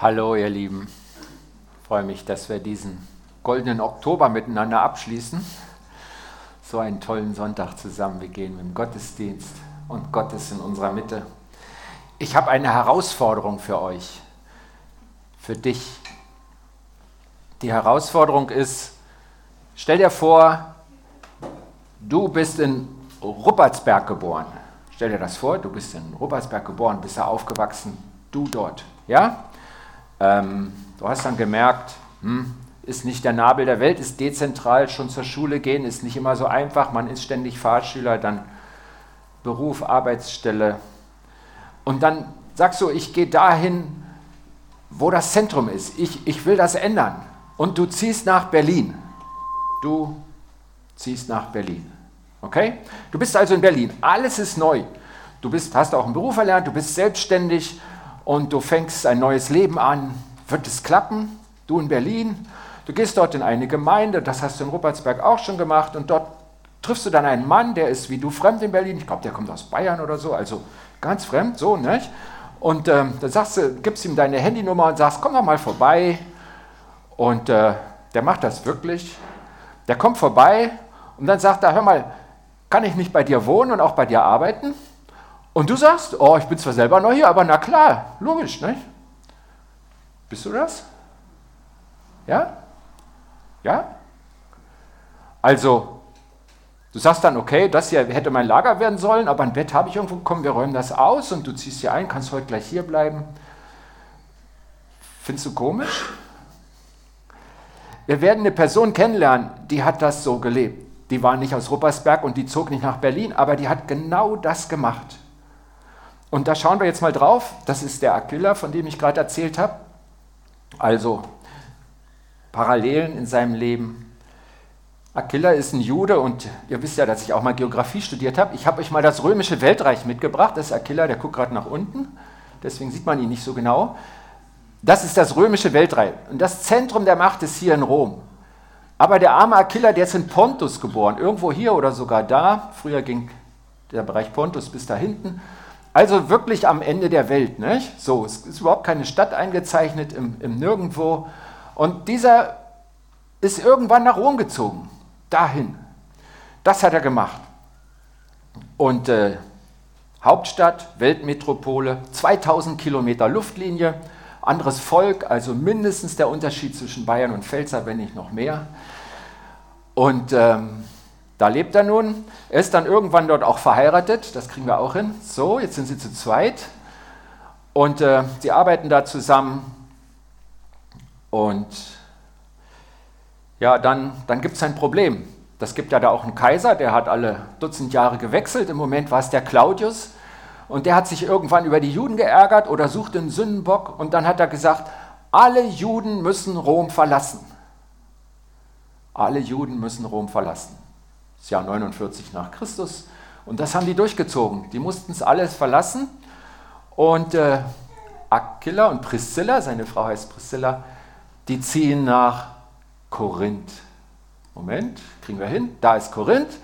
Hallo ihr Lieben, ich freue mich, dass wir diesen goldenen Oktober miteinander abschließen. So einen tollen Sonntag zusammen. Wir gehen mit dem Gottesdienst und Gott ist in unserer Mitte. Ich habe eine Herausforderung für euch, für dich. Die Herausforderung ist, stell dir vor, du bist in Ruppertsberg geboren. Stell dir das vor, du bist in Ruppertsberg geboren, bist da aufgewachsen, du dort. Ja? Ähm, du hast dann gemerkt, hm, ist nicht der Nabel der Welt, ist dezentral, schon zur Schule gehen, ist nicht immer so einfach, man ist ständig Fahrschüler, dann Beruf, Arbeitsstelle. Und dann sagst du, ich gehe dahin, wo das Zentrum ist. Ich, ich will das ändern. Und du ziehst nach Berlin. Du ziehst nach Berlin. Okay? Du bist also in Berlin. Alles ist neu. Du bist, hast auch einen Beruf erlernt, du bist selbstständig und du fängst ein neues Leben an. Wird es klappen? Du in Berlin, du gehst dort in eine Gemeinde, das hast du in Ruppertsberg auch schon gemacht und dort triffst du dann einen Mann, der ist wie du fremd in Berlin. Ich glaube, der kommt aus Bayern oder so, also ganz fremd, so, nicht? Und ähm, dann sagst du, gibst ihm deine Handynummer und sagst, komm doch mal vorbei. Und äh, der macht das wirklich. Der kommt vorbei und dann sagt er, hör mal, kann ich nicht bei dir wohnen und auch bei dir arbeiten? Und du sagst, oh, ich bin zwar selber neu hier, aber na klar, logisch, nicht? Bist du das? Ja? Ja? Also, du sagst dann, okay, das hier hätte mein Lager werden sollen, aber ein Bett habe ich irgendwo bekommen, wir räumen das aus und du ziehst hier ein, kannst heute gleich hier bleiben. Findest du komisch? Wir werden eine Person kennenlernen, die hat das so gelebt. Die war nicht aus Ruppersberg und die zog nicht nach Berlin, aber die hat genau das gemacht. Und da schauen wir jetzt mal drauf. Das ist der Aquila, von dem ich gerade erzählt habe. Also Parallelen in seinem Leben. Aquila ist ein Jude und ihr wisst ja, dass ich auch mal Geografie studiert habe. Ich habe euch mal das römische Weltreich mitgebracht. Das ist Aquila, der guckt gerade nach unten. Deswegen sieht man ihn nicht so genau. Das ist das römische Weltreich. Und das Zentrum der Macht ist hier in Rom. Aber der arme Aquila, der ist in Pontus geboren. Irgendwo hier oder sogar da. Früher ging der Bereich Pontus bis da hinten. Also wirklich am Ende der Welt. Nicht? So, es ist überhaupt keine Stadt eingezeichnet im, im Nirgendwo. Und dieser ist irgendwann nach Rom gezogen. Dahin. Das hat er gemacht. Und äh, Hauptstadt, Weltmetropole, 2000 Kilometer Luftlinie, anderes Volk, also mindestens der Unterschied zwischen Bayern und Pfälzer, wenn nicht noch mehr. Und ähm, da lebt er nun. Er ist dann irgendwann dort auch verheiratet, das kriegen wir auch hin. So, jetzt sind sie zu zweit und äh, sie arbeiten da zusammen. Und ja, dann, dann gibt es ein Problem. Das gibt ja da auch einen Kaiser, der hat alle Dutzend Jahre gewechselt. Im Moment war es der Claudius. Und der hat sich irgendwann über die Juden geärgert oder suchte einen Sündenbock. Und dann hat er gesagt, alle Juden müssen Rom verlassen. Alle Juden müssen Rom verlassen das Jahr 49 nach Christus. Und das haben die durchgezogen. Die mussten es alles verlassen. Und äh, Aquila und Priscilla, seine Frau heißt Priscilla, die ziehen nach Korinth. Moment, kriegen wir hin. Da ist Korinth.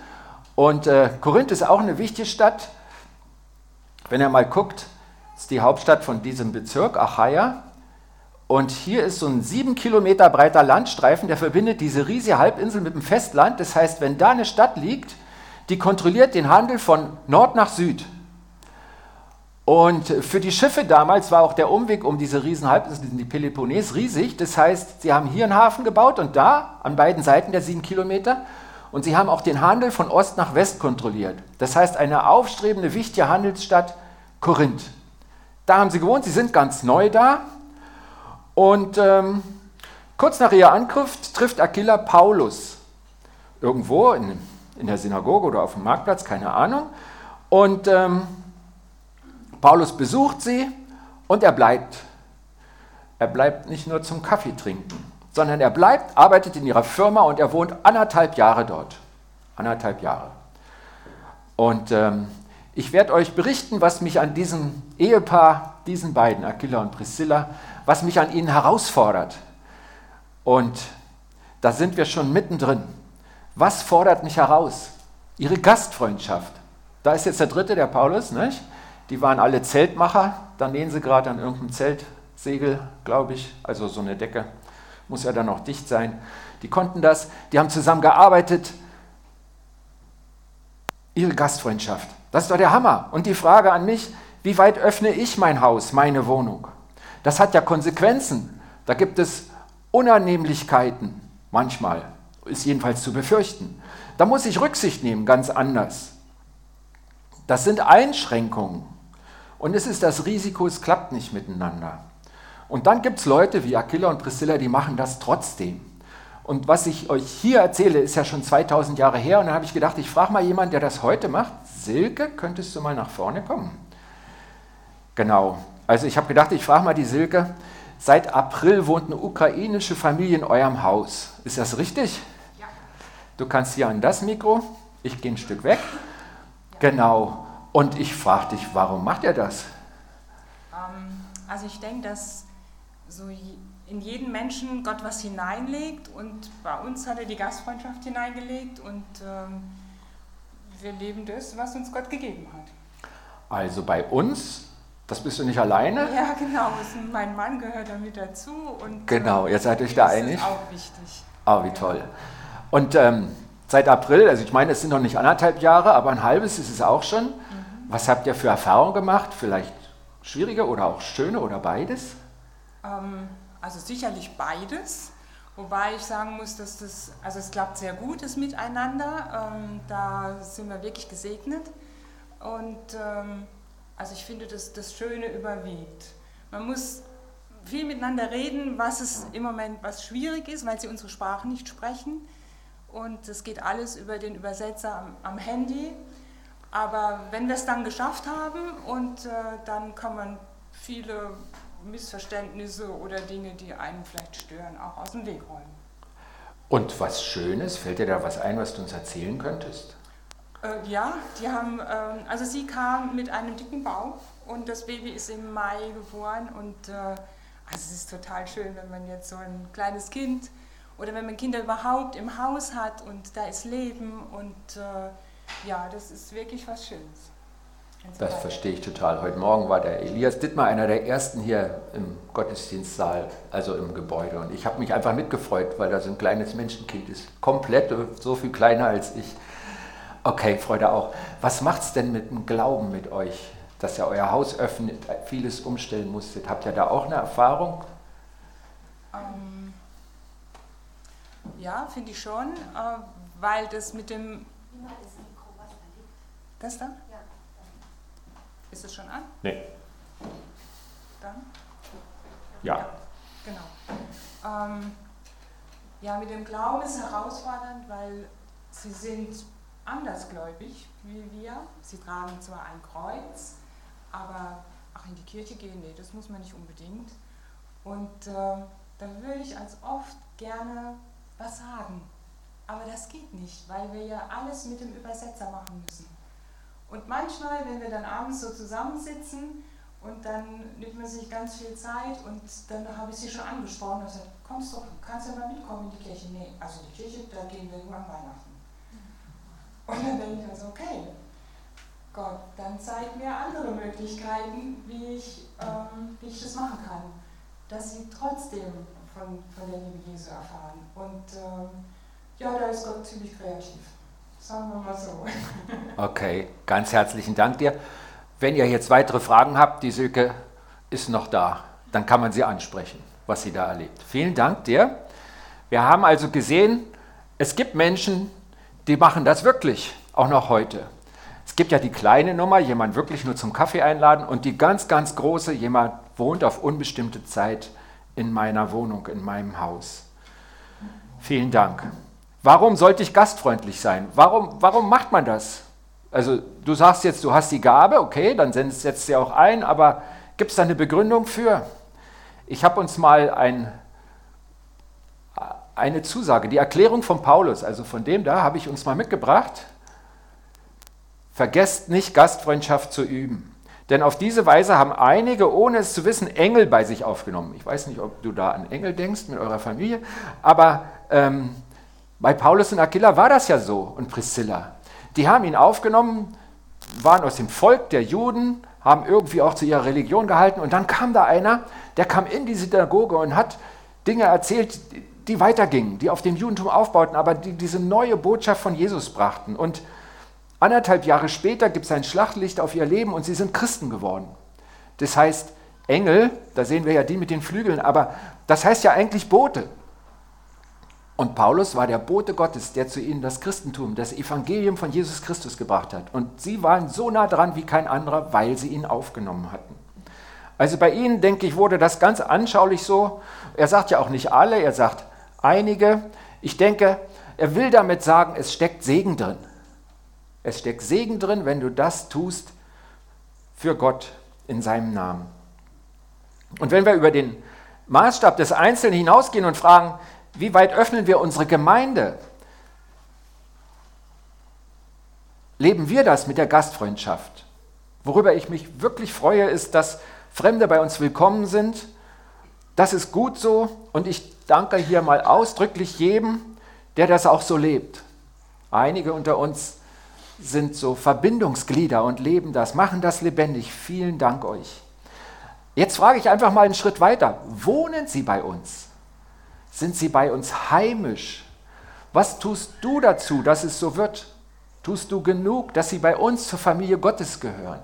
Und äh, Korinth ist auch eine wichtige Stadt. Wenn ihr mal guckt, ist die Hauptstadt von diesem Bezirk, Achaia. Und hier ist so ein sieben Kilometer breiter Landstreifen, der verbindet diese riesige Halbinsel mit dem Festland. Das heißt, wenn da eine Stadt liegt, die kontrolliert den Handel von Nord nach Süd. Und für die Schiffe damals war auch der Umweg um diese riesen Halbinsel, die Peloponnes, riesig. Das heißt, sie haben hier einen Hafen gebaut und da, an beiden Seiten der sieben Kilometer. Und sie haben auch den Handel von Ost nach West kontrolliert. Das heißt, eine aufstrebende, wichtige Handelsstadt Korinth. Da haben sie gewohnt, sie sind ganz neu da. Und ähm, kurz nach ihrer Ankunft trifft Aquila Paulus irgendwo in, in der Synagoge oder auf dem Marktplatz, keine Ahnung. Und ähm, Paulus besucht sie und er bleibt. Er bleibt nicht nur zum Kaffee trinken, sondern er bleibt, arbeitet in ihrer Firma und er wohnt anderthalb Jahre dort. Anderthalb Jahre. Und ähm, ich werde euch berichten, was mich an diesem Ehepaar, diesen beiden, Aquila und Priscilla, was mich an ihnen herausfordert. Und da sind wir schon mittendrin. Was fordert mich heraus? Ihre Gastfreundschaft. Da ist jetzt der dritte, der Paulus, nicht? Die waren alle Zeltmacher, da nähen sie gerade an irgendeinem Zelt Segel, glaube ich, also so eine Decke, muss ja dann auch dicht sein. Die konnten das, die haben zusammen gearbeitet. Ihre Gastfreundschaft, das ist doch der Hammer. Und die Frage an mich, wie weit öffne ich mein Haus, meine Wohnung? Das hat ja Konsequenzen. Da gibt es Unannehmlichkeiten, manchmal, ist jedenfalls zu befürchten. Da muss ich Rücksicht nehmen, ganz anders. Das sind Einschränkungen. Und es ist das Risiko, es klappt nicht miteinander. Und dann gibt es Leute wie Aquila und Priscilla, die machen das trotzdem. Und was ich euch hier erzähle, ist ja schon 2000 Jahre her. Und dann habe ich gedacht, ich frage mal jemanden, der das heute macht. Silke, könntest du mal nach vorne kommen? Genau. Also ich habe gedacht, ich frage mal die Silke. Seit April wohnt eine ukrainische Familie in eurem Haus. Ist das richtig? Ja. Du kannst hier an das Mikro. Ich gehe ein Stück weg. Ja. Genau. Und ich frage dich, warum macht ihr das? Ähm, also ich denke, dass so in jeden Menschen Gott was hineinlegt und bei uns hat er die Gastfreundschaft hineingelegt und ähm, wir leben das, was uns Gott gegeben hat. Also bei uns das bist du nicht alleine? Ja, genau. Mein Mann gehört damit dazu. Und, genau, ihr seid euch da einig? Das ist auch wichtig. Ah, wie toll. Und ähm, seit April, also ich meine, es sind noch nicht anderthalb Jahre, aber ein halbes ist es auch schon. Mhm. Was habt ihr für Erfahrungen gemacht? Vielleicht schwierige oder auch schöne oder beides? Ähm, also sicherlich beides. Wobei ich sagen muss, dass das, also es klappt sehr gut, das Miteinander. Ähm, da sind wir wirklich gesegnet. Und ähm, also ich finde, dass das Schöne überwiegt. Man muss viel miteinander reden, was es im Moment was schwierig ist, weil sie unsere Sprache nicht sprechen. Und es geht alles über den Übersetzer am, am Handy. Aber wenn wir es dann geschafft haben, und äh, dann kann man viele Missverständnisse oder Dinge, die einen vielleicht stören, auch aus dem Weg räumen. Und was Schönes, fällt dir da was ein, was du uns erzählen könntest? Äh, ja, die haben, äh, also sie kam mit einem dicken Bauch und das Baby ist im Mai geboren und äh, also es ist total schön, wenn man jetzt so ein kleines Kind oder wenn man Kinder überhaupt im Haus hat und da ist Leben und äh, ja, das ist wirklich was Schönes. Das verstehe ich total. Heute Morgen war der Elias Dittmar einer der ersten hier im Gottesdienstsaal, also im Gebäude. Und ich habe mich einfach mitgefreut, weil da so ein kleines Menschenkind ist. Komplett so viel kleiner als ich. Okay, Freude auch. Was macht es denn mit dem Glauben mit euch, dass ihr euer Haus öffnet, vieles umstellen musstet? Habt ihr da auch eine Erfahrung? Ähm, ja, finde ich schon, äh, weil das mit dem. Das da? Ja. Ist es schon an? Nee. Dann? Ja. ja genau. Ähm, ja, mit dem Glauben ist herausfordernd, weil sie sind andersgläubig wie wir. Sie tragen zwar ein Kreuz, aber ach, in die Kirche gehen, nee, das muss man nicht unbedingt. Und äh, da würde ich als oft gerne was sagen. Aber das geht nicht, weil wir ja alles mit dem Übersetzer machen müssen. Und manchmal, wenn wir dann abends so zusammensitzen und dann nimmt man sich ganz viel Zeit und dann habe ich sie schon angesprochen und gesagt, kommst du, kannst du mal mitkommen in die Kirche? Nee, also die Kirche, da gehen wir nur an Weihnachten. Und dann denke ich also, okay, Gott, dann zeig mir andere Möglichkeiten, wie ich, ähm, wie ich das machen kann, dass sie trotzdem von, von der Liebe Jesu erfahren. Und ähm, ja, da ist Gott ziemlich kreativ. Sagen wir mal so. Okay, ganz herzlichen Dank dir. Wenn ihr jetzt weitere Fragen habt, die Silke ist noch da, dann kann man sie ansprechen, was sie da erlebt. Vielen Dank dir. Wir haben also gesehen, es gibt Menschen, die machen das wirklich, auch noch heute. Es gibt ja die kleine Nummer, jemand wirklich nur zum Kaffee einladen und die ganz, ganz große, jemand wohnt auf unbestimmte Zeit in meiner Wohnung, in meinem Haus. Vielen Dank. Warum sollte ich gastfreundlich sein? Warum, warum macht man das? Also du sagst jetzt, du hast die Gabe, okay, dann setzt sie auch ein, aber gibt es da eine Begründung für? Ich habe uns mal ein eine Zusage, die Erklärung von Paulus, also von dem da habe ich uns mal mitgebracht. Vergesst nicht, Gastfreundschaft zu üben. Denn auf diese Weise haben einige, ohne es zu wissen, Engel bei sich aufgenommen. Ich weiß nicht, ob du da an Engel denkst mit eurer Familie, aber ähm, bei Paulus und Aquila war das ja so und Priscilla. Die haben ihn aufgenommen, waren aus dem Volk der Juden, haben irgendwie auch zu ihrer Religion gehalten. Und dann kam da einer, der kam in die Synagoge und hat Dinge erzählt, die weitergingen, die auf dem Judentum aufbauten, aber die diese neue Botschaft von Jesus brachten. Und anderthalb Jahre später gibt es ein Schlachtlicht auf ihr Leben und sie sind Christen geworden. Das heißt, Engel, da sehen wir ja die mit den Flügeln, aber das heißt ja eigentlich Bote. Und Paulus war der Bote Gottes, der zu ihnen das Christentum, das Evangelium von Jesus Christus gebracht hat. Und sie waren so nah dran wie kein anderer, weil sie ihn aufgenommen hatten. Also bei ihnen, denke ich, wurde das ganz anschaulich so. Er sagt ja auch nicht alle, er sagt einige. Ich denke, er will damit sagen, es steckt Segen drin. Es steckt Segen drin, wenn du das tust für Gott in seinem Namen. Und wenn wir über den Maßstab des Einzelnen hinausgehen und fragen, wie weit öffnen wir unsere Gemeinde? Leben wir das mit der Gastfreundschaft? Worüber ich mich wirklich freue, ist, dass Fremde bei uns willkommen sind. Das ist gut so und ich danke hier mal ausdrücklich jedem, der das auch so lebt. Einige unter uns sind so Verbindungsglieder und leben das, machen das lebendig. Vielen Dank euch. Jetzt frage ich einfach mal einen Schritt weiter. Wohnen Sie bei uns? Sind sie bei uns heimisch? Was tust du dazu, dass es so wird? Tust du genug, dass sie bei uns zur Familie Gottes gehören?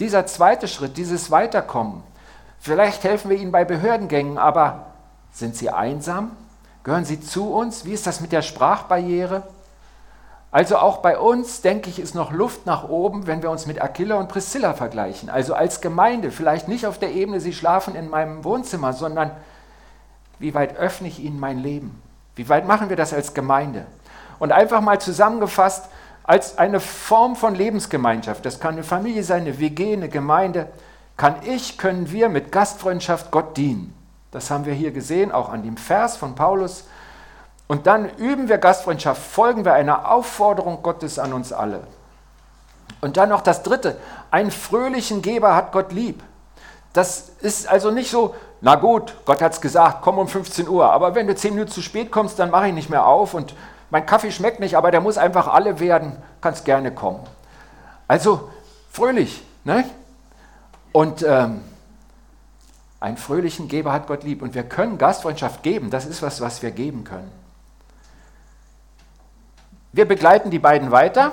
Dieser zweite Schritt, dieses Weiterkommen. Vielleicht helfen wir ihnen bei Behördengängen, aber sind sie einsam? Gehören sie zu uns? Wie ist das mit der Sprachbarriere? Also auch bei uns, denke ich, ist noch Luft nach oben, wenn wir uns mit Aquila und Priscilla vergleichen. Also als Gemeinde, vielleicht nicht auf der Ebene, sie schlafen in meinem Wohnzimmer, sondern wie weit öffne ich ihnen mein Leben? Wie weit machen wir das als Gemeinde? Und einfach mal zusammengefasst, als eine Form von Lebensgemeinschaft, das kann eine Familie sein, eine WG, eine Gemeinde, kann ich, können wir mit Gastfreundschaft Gott dienen. Das haben wir hier gesehen, auch an dem Vers von Paulus. Und dann üben wir Gastfreundschaft, folgen wir einer Aufforderung Gottes an uns alle. Und dann noch das Dritte, einen fröhlichen Geber hat Gott lieb. Das ist also nicht so, na gut, Gott hat es gesagt, komm um 15 Uhr, aber wenn du 10 Minuten zu spät kommst, dann mache ich nicht mehr auf und mein Kaffee schmeckt nicht, aber der muss einfach alle werden, kannst gerne kommen. Also fröhlich, ne? Und ähm, einen fröhlichen Geber hat Gott lieb und wir können Gastfreundschaft geben, das ist was, was wir geben können. Wir begleiten die beiden weiter,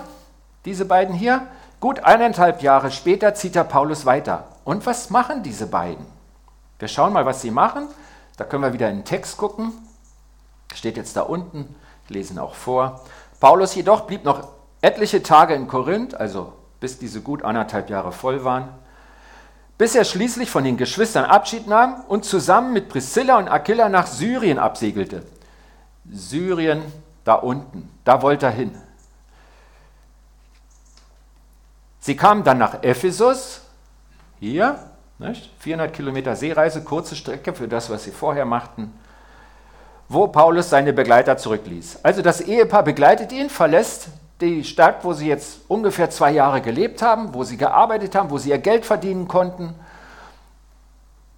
diese beiden hier. Gut eineinhalb Jahre später zieht der Paulus weiter. Und was machen diese beiden? Wir schauen mal, was sie machen. Da können wir wieder in den Text gucken. Steht jetzt da unten. Ich lese ihn auch vor. Paulus jedoch blieb noch etliche Tage in Korinth, also bis diese gut anderthalb Jahre voll waren, bis er schließlich von den Geschwistern Abschied nahm und zusammen mit Priscilla und Aquila nach Syrien absegelte. Syrien da unten, da wollte er hin. Sie kamen dann nach Ephesus, hier, nicht? 400 Kilometer Seereise, kurze Strecke für das, was sie vorher machten, wo Paulus seine Begleiter zurückließ. Also das Ehepaar begleitet ihn, verlässt die Stadt, wo sie jetzt ungefähr zwei Jahre gelebt haben, wo sie gearbeitet haben, wo sie ihr Geld verdienen konnten.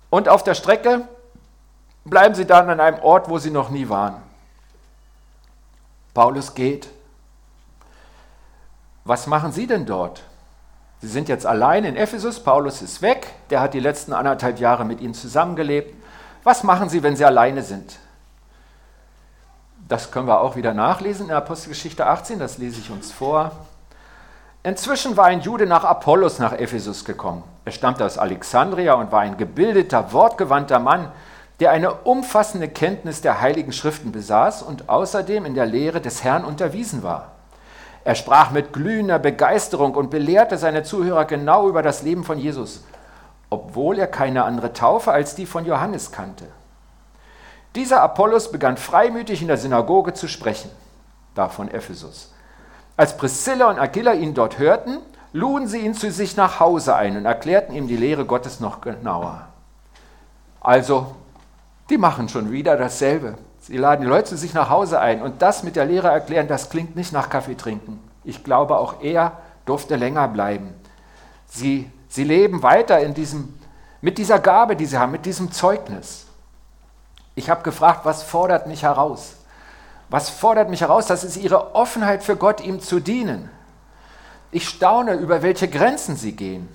Und auf der Strecke bleiben sie dann an einem Ort, wo sie noch nie waren. Paulus geht. Was machen Sie denn dort? Sie sind jetzt allein in Ephesus, Paulus ist weg, der hat die letzten anderthalb Jahre mit ihnen zusammengelebt. Was machen Sie, wenn Sie alleine sind? Das können wir auch wieder nachlesen in Apostelgeschichte 18, das lese ich uns vor. Inzwischen war ein Jude nach Apollos nach Ephesus gekommen. Er stammte aus Alexandria und war ein gebildeter, wortgewandter Mann, der eine umfassende Kenntnis der heiligen Schriften besaß und außerdem in der Lehre des Herrn unterwiesen war. Er sprach mit glühender Begeisterung und belehrte seine Zuhörer genau über das Leben von Jesus, obwohl er keine andere Taufe als die von Johannes kannte. Dieser Apollos begann freimütig in der Synagoge zu sprechen, da von Ephesus. Als Priscilla und Aquila ihn dort hörten, luden sie ihn zu sich nach Hause ein und erklärten ihm die Lehre Gottes noch genauer. Also, die machen schon wieder dasselbe. Sie laden die Leute zu sich nach Hause ein und das mit der Lehre erklären, das klingt nicht nach Kaffee trinken. Ich glaube, auch er durfte länger bleiben. Sie, sie leben weiter in diesem, mit dieser Gabe, die sie haben, mit diesem Zeugnis. Ich habe gefragt, was fordert mich heraus? Was fordert mich heraus? Das ist ihre Offenheit für Gott, ihm zu dienen. Ich staune, über welche Grenzen sie gehen.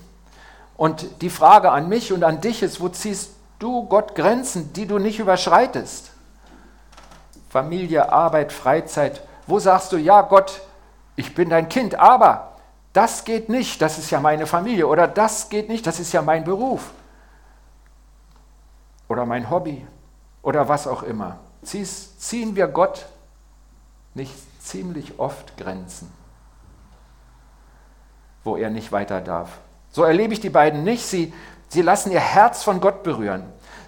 Und die Frage an mich und an dich ist, wo ziehst du Gott Grenzen, die du nicht überschreitest? Familie, Arbeit, Freizeit. Wo sagst du, ja Gott, ich bin dein Kind, aber das geht nicht, das ist ja meine Familie. Oder das geht nicht, das ist ja mein Beruf. Oder mein Hobby. Oder was auch immer. Ziehen wir Gott nicht ziemlich oft Grenzen, wo er nicht weiter darf. So erlebe ich die beiden nicht. Sie, sie lassen ihr Herz von Gott berühren.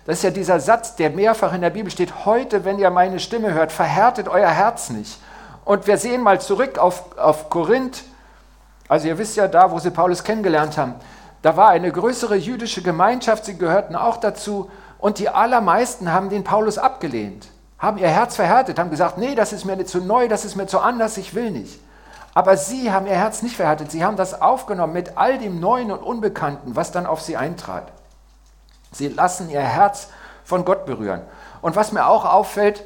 Das ist ja dieser Satz, der mehrfach in der Bibel steht. Heute, wenn ihr meine Stimme hört, verhärtet euer Herz nicht. Und wir sehen mal zurück auf, auf Korinth. Also ihr wisst ja da, wo sie Paulus kennengelernt haben. Da war eine größere jüdische Gemeinschaft, sie gehörten auch dazu. Und die allermeisten haben den Paulus abgelehnt, haben ihr Herz verhärtet, haben gesagt, nee, das ist mir zu neu, das ist mir zu anders, ich will nicht. Aber sie haben ihr Herz nicht verhärtet, sie haben das aufgenommen mit all dem Neuen und Unbekannten, was dann auf sie eintrat. Sie lassen ihr Herz von Gott berühren. Und was mir auch auffällt,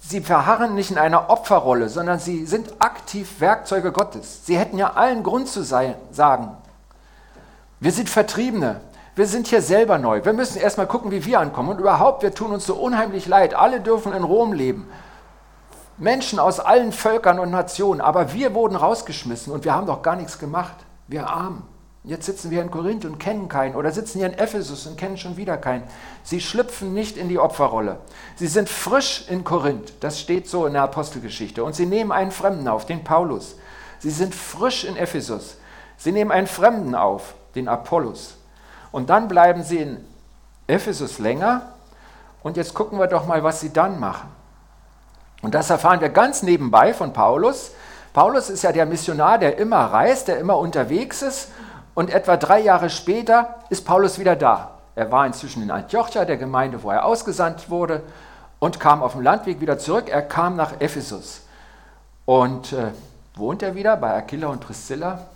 sie verharren nicht in einer Opferrolle, sondern sie sind aktiv Werkzeuge Gottes. Sie hätten ja allen Grund zu sein, sagen, wir sind Vertriebene, wir sind hier selber neu, wir müssen erstmal gucken, wie wir ankommen. Und überhaupt, wir tun uns so unheimlich leid, alle dürfen in Rom leben. Menschen aus allen Völkern und Nationen, aber wir wurden rausgeschmissen und wir haben doch gar nichts gemacht. Wir Armen. Jetzt sitzen wir in Korinth und kennen keinen oder sitzen hier in Ephesus und kennen schon wieder keinen. Sie schlüpfen nicht in die Opferrolle. Sie sind frisch in Korinth, das steht so in der Apostelgeschichte. Und sie nehmen einen Fremden auf, den Paulus. Sie sind frisch in Ephesus. Sie nehmen einen Fremden auf, den Apollos. Und dann bleiben sie in Ephesus länger. Und jetzt gucken wir doch mal, was sie dann machen. Und das erfahren wir ganz nebenbei von Paulus. Paulus ist ja der Missionar, der immer reist, der immer unterwegs ist. Und etwa drei Jahre später ist Paulus wieder da. Er war inzwischen in Antiochia, der Gemeinde, wo er ausgesandt wurde, und kam auf dem Landweg wieder zurück. Er kam nach Ephesus. Und äh, wohnt er wieder bei Aquila und Priscilla?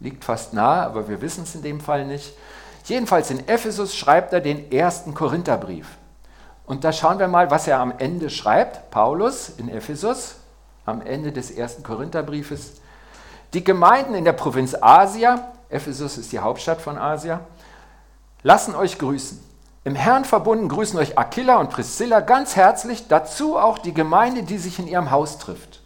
Liegt fast nahe, aber wir wissen es in dem Fall nicht. Jedenfalls in Ephesus schreibt er den ersten Korintherbrief. Und da schauen wir mal, was er am Ende schreibt. Paulus in Ephesus, am Ende des ersten Korintherbriefes. Die Gemeinden in der Provinz Asia, Ephesus ist die Hauptstadt von Asia, lassen euch grüßen. Im Herrn verbunden grüßen euch Aquila und Priscilla ganz herzlich, dazu auch die Gemeinde, die sich in ihrem Haus trifft.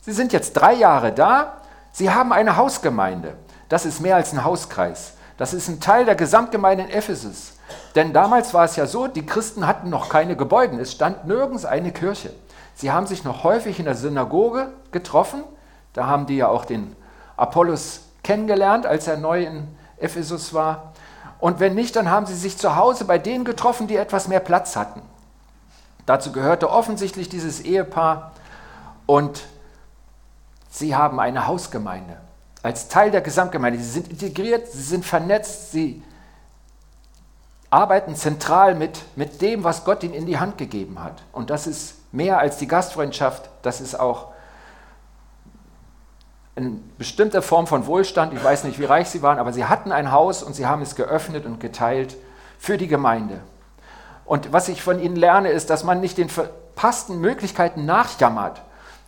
Sie sind jetzt drei Jahre da, sie haben eine Hausgemeinde. Das ist mehr als ein Hauskreis. Das ist ein Teil der Gesamtgemeinde in Ephesus. Denn damals war es ja so, die Christen hatten noch keine Gebäude, es stand nirgends eine Kirche. Sie haben sich noch häufig in der Synagoge getroffen, da haben die ja auch den Apollos kennengelernt, als er neu in Ephesus war. Und wenn nicht, dann haben sie sich zu Hause bei denen getroffen, die etwas mehr Platz hatten. Dazu gehörte offensichtlich dieses Ehepaar und sie haben eine Hausgemeinde als Teil der Gesamtgemeinde. Sie sind integriert, sie sind vernetzt, sie arbeiten zentral mit, mit dem, was Gott ihnen in die Hand gegeben hat. Und das ist mehr als die Gastfreundschaft, das ist auch eine bestimmte Form von Wohlstand. Ich weiß nicht, wie reich sie waren, aber sie hatten ein Haus und sie haben es geöffnet und geteilt für die Gemeinde. Und was ich von ihnen lerne, ist, dass man nicht den verpassten Möglichkeiten nachjammert,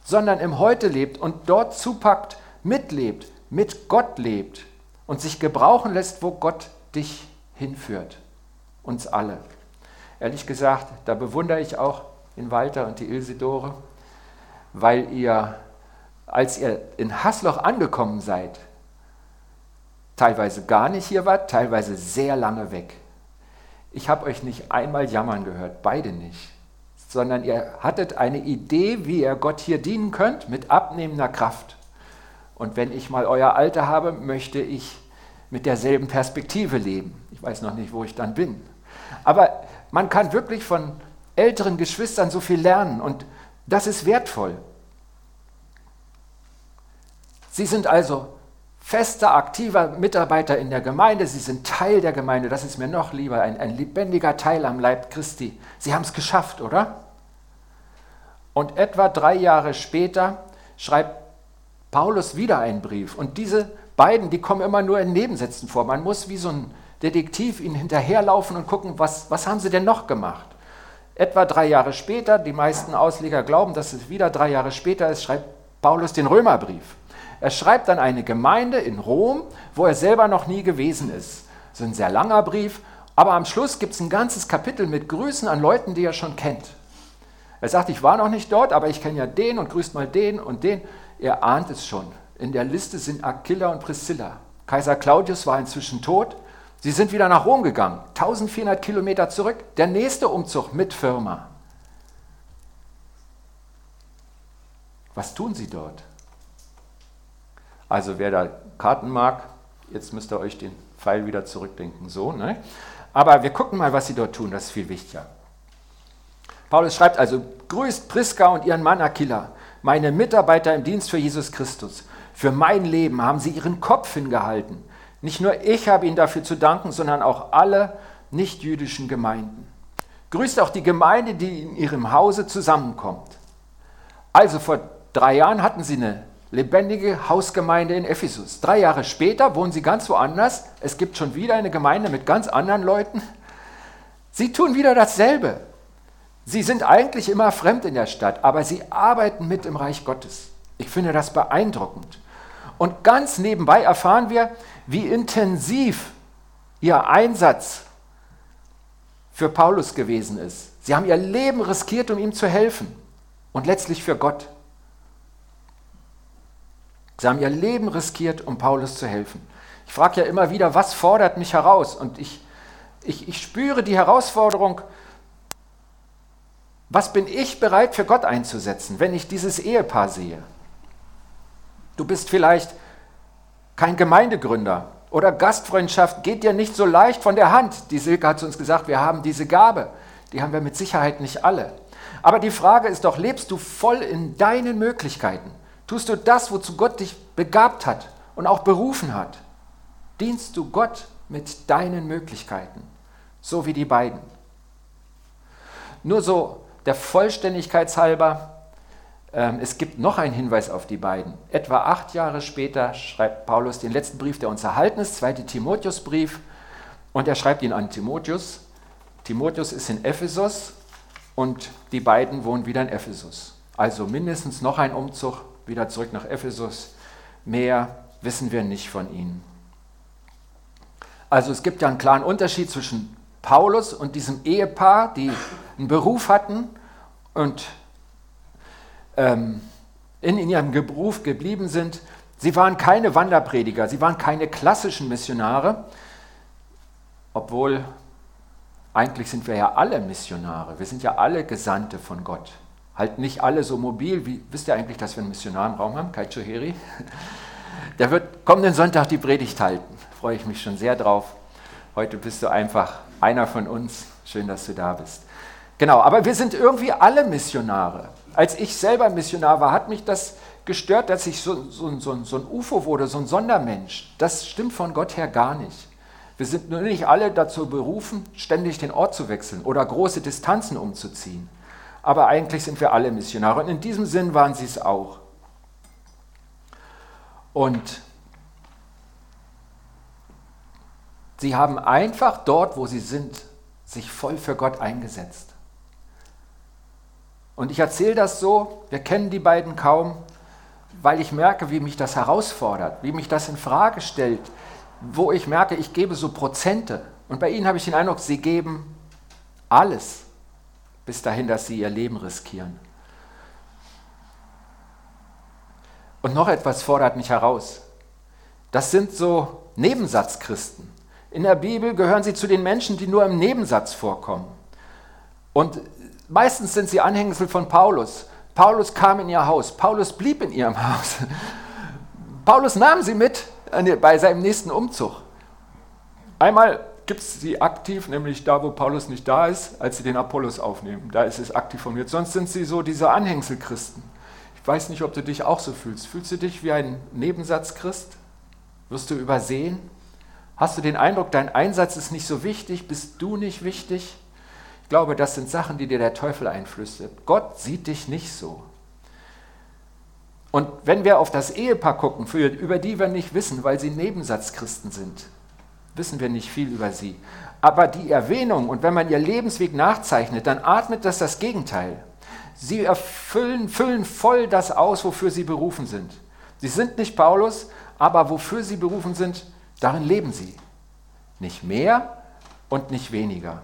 sondern im Heute lebt und dort zupackt, mitlebt, mit Gott lebt und sich gebrauchen lässt, wo Gott dich hinführt uns alle. Ehrlich gesagt, da bewundere ich auch den Walter und die Ilsidore, weil ihr, als ihr in Hasloch angekommen seid, teilweise gar nicht hier wart, teilweise sehr lange weg. Ich habe euch nicht einmal jammern gehört, beide nicht, sondern ihr hattet eine Idee, wie ihr Gott hier dienen könnt, mit abnehmender Kraft. Und wenn ich mal euer Alter habe, möchte ich mit derselben Perspektive leben. Ich weiß noch nicht, wo ich dann bin. Aber man kann wirklich von älteren Geschwistern so viel lernen und das ist wertvoll. Sie sind also fester, aktiver Mitarbeiter in der Gemeinde, sie sind Teil der Gemeinde, das ist mir noch lieber, ein, ein lebendiger Teil am Leib Christi. Sie haben es geschafft, oder? Und etwa drei Jahre später schreibt Paulus wieder einen Brief. Und diese beiden, die kommen immer nur in Nebensätzen vor. Man muss wie so ein Detektiv ihnen hinterherlaufen und gucken, was, was haben sie denn noch gemacht. Etwa drei Jahre später, die meisten Ausleger glauben, dass es wieder drei Jahre später ist, schreibt Paulus den Römerbrief. Er schreibt dann eine Gemeinde in Rom, wo er selber noch nie gewesen ist, ist ein sehr langer Brief, aber am Schluss gibt es ein ganzes Kapitel mit Grüßen an Leuten, die er schon kennt. Er sagt, ich war noch nicht dort, aber ich kenne ja den und grüßt mal den und den. Er ahnt es schon. In der Liste sind Aquila und Priscilla. Kaiser Claudius war inzwischen tot. Sie sind wieder nach Rom gegangen, 1400 Kilometer zurück. Der nächste Umzug mit Firma. Was tun sie dort? Also wer da Karten mag, jetzt müsst ihr euch den Pfeil wieder zurückdenken. So, ne? Aber wir gucken mal, was sie dort tun, das ist viel wichtiger. Paulus schreibt also, grüßt Priska und ihren Mann Aquila, meine Mitarbeiter im Dienst für Jesus Christus. Für mein Leben haben sie ihren Kopf hingehalten. Nicht nur ich habe ihnen dafür zu danken, sondern auch alle nichtjüdischen Gemeinden. Grüßt auch die Gemeinde, die in ihrem Hause zusammenkommt. Also vor drei Jahren hatten sie eine lebendige Hausgemeinde in Ephesus. Drei Jahre später wohnen sie ganz woanders. Es gibt schon wieder eine Gemeinde mit ganz anderen Leuten. Sie tun wieder dasselbe. Sie sind eigentlich immer fremd in der Stadt, aber sie arbeiten mit im Reich Gottes. Ich finde das beeindruckend. Und ganz nebenbei erfahren wir, wie intensiv ihr Einsatz für Paulus gewesen ist. Sie haben ihr Leben riskiert, um ihm zu helfen und letztlich für Gott. Sie haben ihr Leben riskiert, um Paulus zu helfen. Ich frage ja immer wieder, was fordert mich heraus? Und ich, ich, ich spüre die Herausforderung, was bin ich bereit für Gott einzusetzen, wenn ich dieses Ehepaar sehe? Du bist vielleicht kein Gemeindegründer oder Gastfreundschaft geht dir nicht so leicht von der Hand. Die Silke hat uns gesagt, wir haben diese Gabe. Die haben wir mit Sicherheit nicht alle. Aber die Frage ist doch, lebst du voll in deinen Möglichkeiten? Tust du das, wozu Gott dich begabt hat und auch berufen hat? Dienst du Gott mit deinen Möglichkeiten, so wie die beiden? Nur so der Vollständigkeit halber, ähm, es gibt noch einen Hinweis auf die beiden. Etwa acht Jahre später schreibt Paulus den letzten Brief, der uns erhalten ist, zweite Timotheusbrief, und er schreibt ihn an Timotheus. Timotheus ist in Ephesus und die beiden wohnen wieder in Ephesus. Also mindestens noch ein Umzug wieder zurück nach Ephesus. Mehr wissen wir nicht von ihnen. Also es gibt ja einen klaren Unterschied zwischen Paulus und diesem Ehepaar, die einen Beruf hatten und ähm, in, in ihrem Beruf geblieben sind. Sie waren keine Wanderprediger, sie waren keine klassischen Missionare, obwohl eigentlich sind wir ja alle Missionare, wir sind ja alle Gesandte von Gott. Halt nicht alle so mobil, wie wisst ihr eigentlich, dass wir einen Missionar im Raum haben, Kai Choheri? Der wird kommenden Sonntag die Predigt halten, freue ich mich schon sehr drauf. Heute bist du einfach einer von uns, schön, dass du da bist. Genau, aber wir sind irgendwie alle Missionare. Als ich selber Missionar war, hat mich das gestört, dass ich so, so, so, so ein UFO wurde, so ein Sondermensch. Das stimmt von Gott her gar nicht. Wir sind nur nicht alle dazu berufen, ständig den Ort zu wechseln oder große Distanzen umzuziehen. Aber eigentlich sind wir alle Missionare und in diesem Sinn waren sie es auch. Und sie haben einfach dort, wo sie sind, sich voll für Gott eingesetzt. Und ich erzähle das so, wir kennen die beiden kaum, weil ich merke, wie mich das herausfordert, wie mich das in Frage stellt, wo ich merke, ich gebe so Prozente. Und bei ihnen habe ich den Eindruck, sie geben alles, bis dahin, dass sie ihr Leben riskieren. Und noch etwas fordert mich heraus. Das sind so Nebensatzchristen. In der Bibel gehören sie zu den Menschen, die nur im Nebensatz vorkommen. Und Meistens sind sie Anhängsel von Paulus. Paulus kam in ihr Haus. Paulus blieb in ihrem Haus. Paulus nahm sie mit bei seinem nächsten Umzug. Einmal gibt es sie aktiv, nämlich da, wo Paulus nicht da ist, als sie den Apollos aufnehmen. Da ist es aktiv formiert. Sonst sind sie so diese Anhängselchristen. Ich weiß nicht, ob du dich auch so fühlst. Fühlst du dich wie ein Nebensatzchrist? Wirst du übersehen? Hast du den Eindruck, dein Einsatz ist nicht so wichtig? Bist du nicht wichtig? Ich glaube, das sind Sachen, die dir der Teufel einflüstert. Gott sieht dich nicht so. Und wenn wir auf das Ehepaar gucken, für, über die wir nicht wissen, weil sie Nebensatzchristen sind, wissen wir nicht viel über sie. Aber die Erwähnung und wenn man ihr Lebensweg nachzeichnet, dann atmet das das Gegenteil. Sie erfüllen füllen voll das aus, wofür sie berufen sind. Sie sind nicht Paulus, aber wofür sie berufen sind, darin leben sie. Nicht mehr und nicht weniger.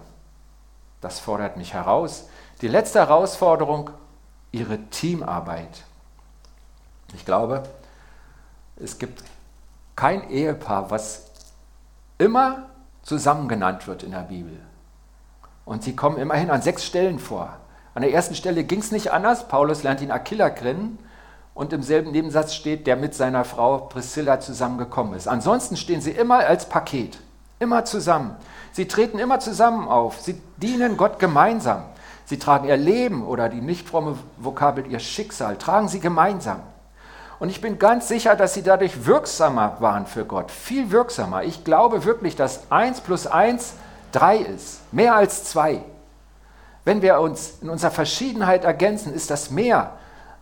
Das fordert mich heraus. Die letzte Herausforderung, ihre Teamarbeit. Ich glaube, es gibt kein Ehepaar, was immer zusammen genannt wird in der Bibel. Und sie kommen immerhin an sechs Stellen vor. An der ersten Stelle ging es nicht anders. Paulus lernt ihn Aquila kennen und im selben Nebensatz steht, der mit seiner Frau Priscilla zusammengekommen ist. Ansonsten stehen sie immer als Paket, immer zusammen. Sie treten immer zusammen auf. Sie dienen Gott gemeinsam. Sie tragen ihr Leben oder die nicht fromme Vokabel ihr Schicksal, tragen sie gemeinsam. Und ich bin ganz sicher, dass sie dadurch wirksamer waren für Gott, viel wirksamer. Ich glaube wirklich, dass 1 plus 1 3 ist, mehr als 2. Wenn wir uns in unserer Verschiedenheit ergänzen, ist das mehr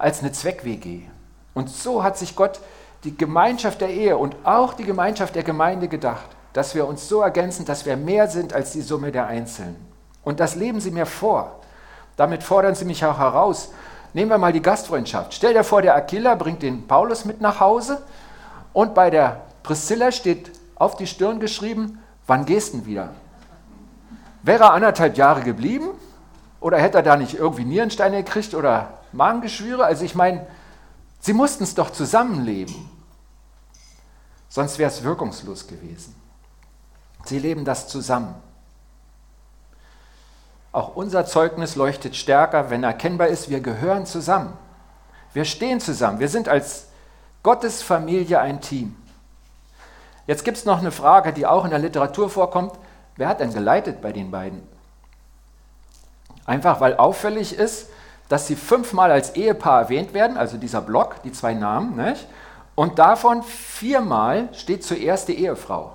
als eine Zweck-WG. Und so hat sich Gott die Gemeinschaft der Ehe und auch die Gemeinschaft der Gemeinde gedacht, dass wir uns so ergänzen, dass wir mehr sind als die Summe der Einzelnen. Und das leben sie mir vor. Damit fordern sie mich auch heraus. Nehmen wir mal die Gastfreundschaft. Stell dir vor, der Aquila bringt den Paulus mit nach Hause und bei der Priscilla steht auf die Stirn geschrieben, wann gehst du wieder? Wäre er anderthalb Jahre geblieben oder hätte er da nicht irgendwie Nierensteine gekriegt oder Magengeschwüre? Also ich meine, sie mussten es doch zusammenleben. Sonst wäre es wirkungslos gewesen. Sie leben das zusammen. Auch unser Zeugnis leuchtet stärker, wenn erkennbar ist, wir gehören zusammen. Wir stehen zusammen. Wir sind als Gottes Familie ein Team. Jetzt gibt es noch eine Frage, die auch in der Literatur vorkommt. Wer hat denn geleitet bei den beiden? Einfach weil auffällig ist, dass sie fünfmal als Ehepaar erwähnt werden, also dieser Block, die zwei Namen, nicht? und davon viermal steht zuerst die Ehefrau.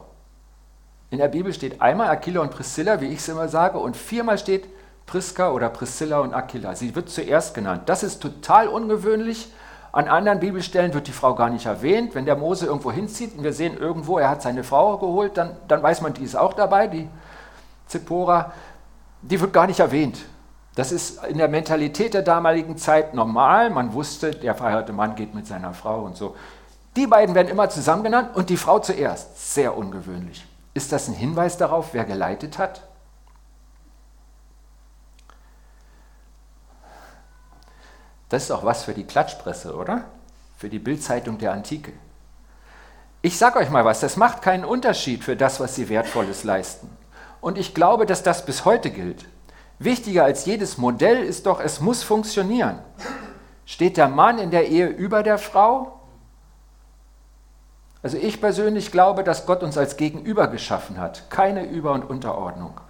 In der Bibel steht einmal Aquila und Priscilla, wie ich es immer sage, und viermal steht Priska oder Priscilla und Aquila. Sie wird zuerst genannt. Das ist total ungewöhnlich. An anderen Bibelstellen wird die Frau gar nicht erwähnt. Wenn der Mose irgendwo hinzieht und wir sehen irgendwo, er hat seine Frau geholt, dann, dann weiß man, die ist auch dabei, die Zippora. Die wird gar nicht erwähnt. Das ist in der Mentalität der damaligen Zeit normal. Man wusste, der verheiratete Mann geht mit seiner Frau und so. Die beiden werden immer zusammen genannt und die Frau zuerst. Sehr ungewöhnlich. Ist das ein Hinweis darauf, wer geleitet hat? Das ist auch was für die Klatschpresse, oder? Für die Bildzeitung der Antike. Ich sage euch mal was, das macht keinen Unterschied für das, was sie Wertvolles leisten. Und ich glaube, dass das bis heute gilt. Wichtiger als jedes Modell ist doch, es muss funktionieren. Steht der Mann in der Ehe über der Frau? Also ich persönlich glaube, dass Gott uns als Gegenüber geschaffen hat, keine Über- und Unterordnung.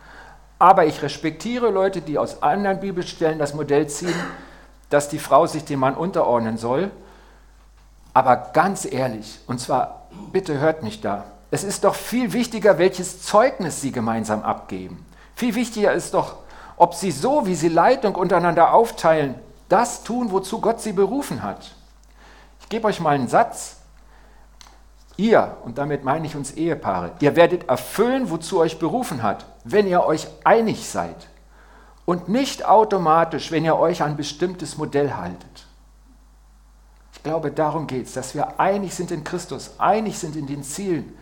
Aber ich respektiere Leute, die aus anderen Bibelstellen das Modell ziehen, dass die Frau sich dem Mann unterordnen soll. Aber ganz ehrlich, und zwar bitte hört mich da, es ist doch viel wichtiger, welches Zeugnis sie gemeinsam abgeben. Viel wichtiger ist doch, ob sie so, wie sie Leitung untereinander aufteilen, das tun, wozu Gott sie berufen hat. Ich gebe euch mal einen Satz, Ihr, und damit meine ich uns Ehepaare, ihr werdet erfüllen, wozu euch berufen hat, wenn ihr euch einig seid und nicht automatisch, wenn ihr euch an ein bestimmtes Modell haltet. Ich glaube, darum geht es, dass wir einig sind in Christus, einig sind in den Zielen.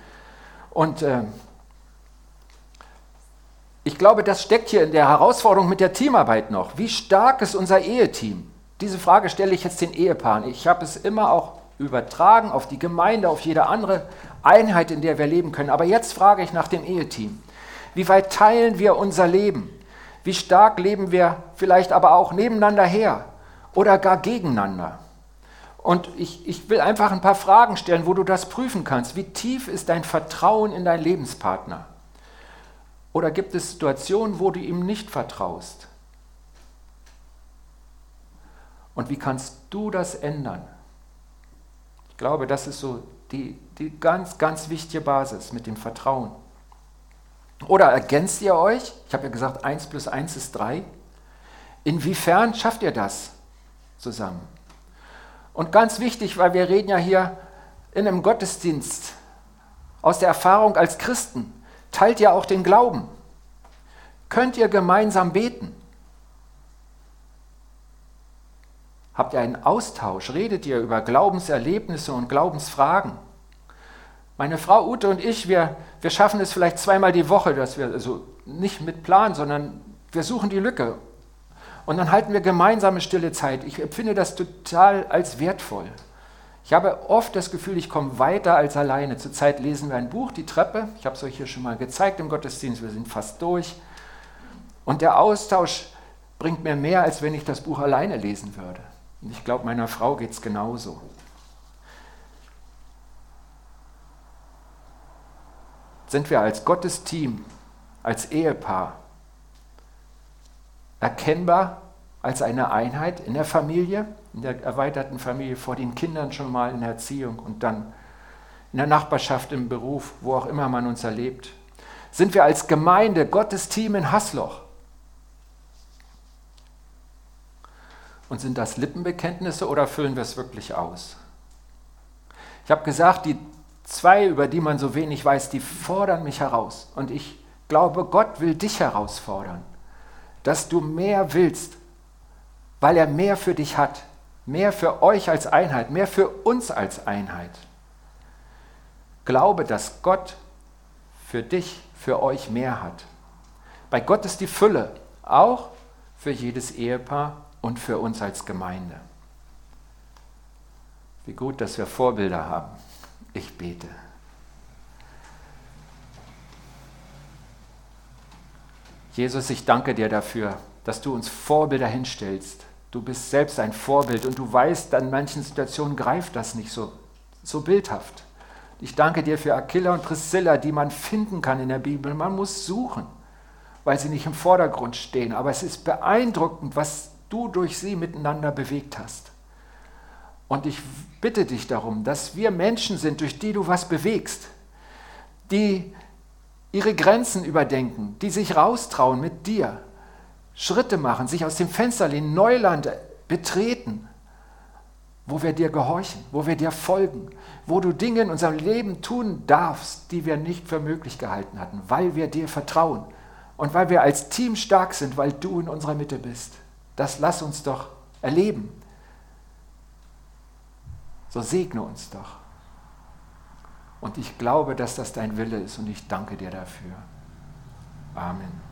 Und äh, ich glaube, das steckt hier in der Herausforderung mit der Teamarbeit noch. Wie stark ist unser Eheteam? Diese Frage stelle ich jetzt den Ehepaaren. Ich habe es immer auch übertragen auf die Gemeinde, auf jede andere Einheit, in der wir leben können. Aber jetzt frage ich nach dem Eheteam. Wie weit teilen wir unser Leben? Wie stark leben wir vielleicht aber auch nebeneinander her oder gar gegeneinander? Und ich, ich will einfach ein paar Fragen stellen, wo du das prüfen kannst. Wie tief ist dein Vertrauen in deinen Lebenspartner? Oder gibt es Situationen, wo du ihm nicht vertraust? Und wie kannst du das ändern? Ich glaube, das ist so die, die ganz, ganz wichtige Basis mit dem Vertrauen. Oder ergänzt ihr euch? Ich habe ja gesagt, 1 plus 1 ist 3. Inwiefern schafft ihr das zusammen? Und ganz wichtig, weil wir reden ja hier in einem Gottesdienst aus der Erfahrung als Christen, teilt ihr auch den Glauben. Könnt ihr gemeinsam beten? Habt ihr einen Austausch? Redet ihr über Glaubenserlebnisse und Glaubensfragen? Meine Frau Ute und ich, wir, wir schaffen es vielleicht zweimal die Woche, dass wir, also nicht mit Plan, sondern wir suchen die Lücke. Und dann halten wir gemeinsame stille Zeit. Ich empfinde das total als wertvoll. Ich habe oft das Gefühl, ich komme weiter als alleine. Zurzeit lesen wir ein Buch, die Treppe. Ich habe es euch hier schon mal gezeigt im Gottesdienst. Wir sind fast durch. Und der Austausch bringt mir mehr, als wenn ich das Buch alleine lesen würde. Und ich glaube, meiner Frau geht es genauso. Sind wir als Gottes Team, als Ehepaar erkennbar als eine Einheit in der Familie, in der erweiterten Familie, vor den Kindern schon mal in der Erziehung und dann in der Nachbarschaft, im Beruf, wo auch immer man uns erlebt. Sind wir als Gemeinde Gottes Team in Hasloch? Und sind das Lippenbekenntnisse oder füllen wir es wirklich aus? Ich habe gesagt, die zwei, über die man so wenig weiß, die fordern mich heraus. Und ich glaube, Gott will dich herausfordern, dass du mehr willst, weil er mehr für dich hat, mehr für euch als Einheit, mehr für uns als Einheit. Glaube, dass Gott für dich, für euch mehr hat. Bei Gott ist die Fülle, auch für jedes Ehepaar und für uns als Gemeinde. Wie gut, dass wir Vorbilder haben. Ich bete. Jesus, ich danke dir dafür, dass du uns Vorbilder hinstellst. Du bist selbst ein Vorbild und du weißt, an manchen Situationen greift das nicht so, so bildhaft. Ich danke dir für Aquila und Priscilla, die man finden kann in der Bibel. Man muss suchen, weil sie nicht im Vordergrund stehen. Aber es ist beeindruckend, was du durch sie miteinander bewegt hast. Und ich bitte dich darum, dass wir Menschen sind, durch die du was bewegst, die ihre Grenzen überdenken, die sich raustrauen mit dir, Schritte machen, sich aus dem Fenster lehnen, Neuland betreten, wo wir dir gehorchen, wo wir dir folgen, wo du Dinge in unserem Leben tun darfst, die wir nicht für möglich gehalten hatten, weil wir dir vertrauen und weil wir als Team stark sind, weil du in unserer Mitte bist. Das lass uns doch erleben. So segne uns doch. Und ich glaube, dass das dein Wille ist und ich danke dir dafür. Amen.